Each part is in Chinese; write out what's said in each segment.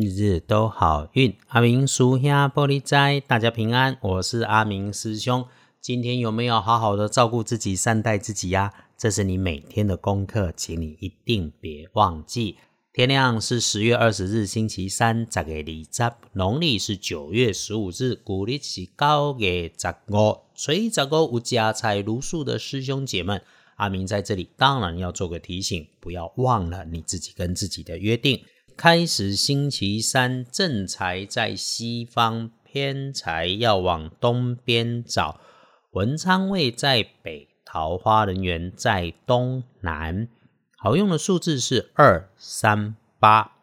日日都好运，阿明叔兄玻璃斋，大家平安。我是阿明师兄。今天有没有好好的照顾自己、善待自己呀？这是你每天的功课，请你一定别忘记。天亮是十月二十日，星期三，十月二十，农历是九月十五日，古历是九月十五。所以，十五有家财如数的师兄姐们，阿明在这里当然要做个提醒，不要忘了你自己跟自己的约定。开始星期三，正财在西方，偏财要往东边找。文昌位在北，桃花人员在东南。好用的数字是二三八。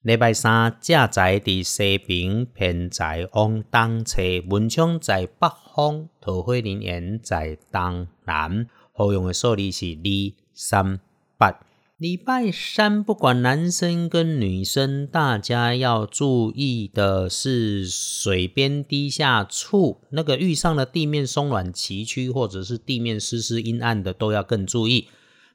礼拜三，正财在西边，偏财往东侧。文昌在北方，桃花人员在东南。好用的数字是二三八。礼拜三，不管男生跟女生，大家要注意的是水边低下处，那个遇上了地面松软崎岖，或者是地面湿湿阴暗的，都要更注意。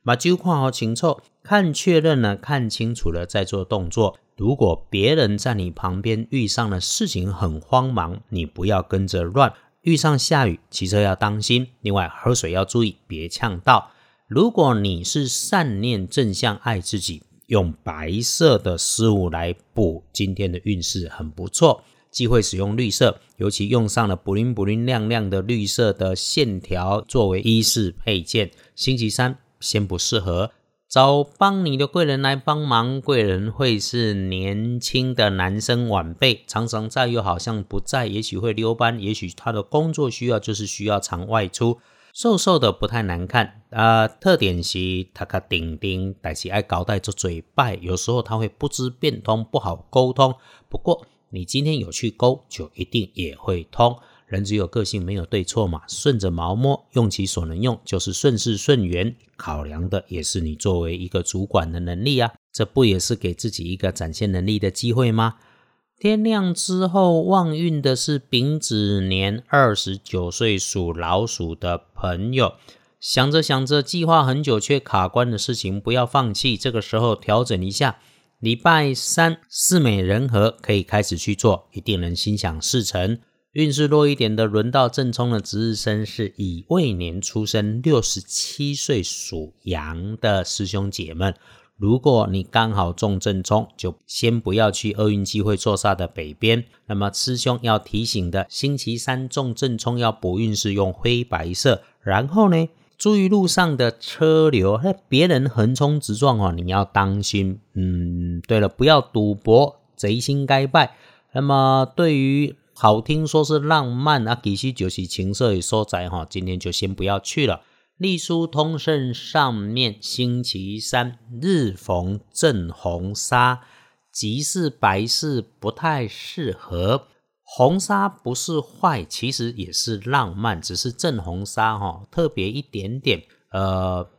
把酒看好清楚，看确认了，看清楚了再做动作。如果别人在你旁边遇上了事情很慌忙，你不要跟着乱。遇上下雨，骑车要当心。另外，喝水要注意，别呛到。如果你是善念正向爱自己，用白色的事物来补今天的运势很不错。忌讳使用绿色，尤其用上了布灵布灵亮亮的绿色的线条作为衣饰配件。星期三先不适合找帮你的贵人来帮忙，贵人会是年轻的男生晚辈，常常在又好像不在，也许会溜班，也许他的工作需要就是需要常外出。瘦瘦的不太难看啊，特点是他卡顶顶，但是爱搞带做嘴拜，有时候他会不知变通，不好沟通。不过你今天有去勾，就一定也会通。人只有个性，没有对错嘛，顺着毛摸，用其所能用，就是顺势顺缘。考量的也是你作为一个主管的能力啊，这不也是给自己一个展现能力的机会吗？天亮之后，旺运的是丙子年二十九岁属老鼠的朋友。想着想着，计划很久却卡关的事情，不要放弃。这个时候调整一下，礼拜三四美人和可以开始去做，一定能心想事成。运势弱一点的，轮到正冲的值日生是乙未年出生，六十七岁属羊的师兄姐们。如果你刚好中正冲，就先不要去厄运机会坐煞的北边。那么师兄要提醒的，星期三中正冲要补运是用灰白色。然后呢，注意路上的车流，那别人横冲直撞哦，你要当心。嗯，对了，不要赌博，贼心该败。那么对于好听说是浪漫啊，其实就是情色与所在哈，今天就先不要去了。隶书通胜上面，星期三日逢正红纱，即是白事不太适合。红纱不是坏，其实也是浪漫，只是正红纱哈特别一点点。呃，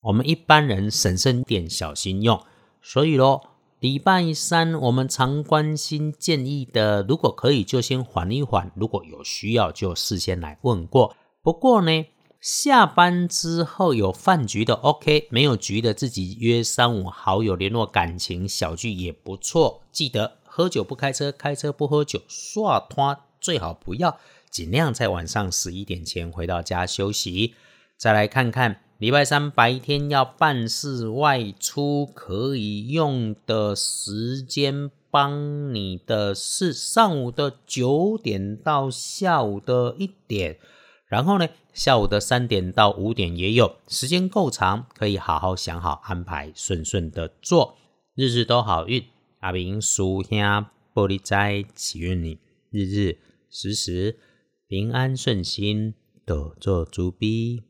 我们一般人审慎点，小心用。所以咯，礼拜三我们常关心建议的，如果可以就先缓一缓，如果有需要就事先来问过。不过呢。下班之后有饭局的，OK；没有局的，自己约三五好友联络感情小聚也不错。记得喝酒不开车，开车不喝酒，刷拖最好不要，尽量在晚上十一点前回到家休息。再来看看礼拜三白天要办事外出可以用的时间，帮你的是上午的九点到下午的一点。然后呢，下午的三点到五点也有时间够长，可以好好想好安排，顺顺的做，日日都好运。阿明叔兄玻璃斋祈愿你日日时时平安顺心，多做主笔。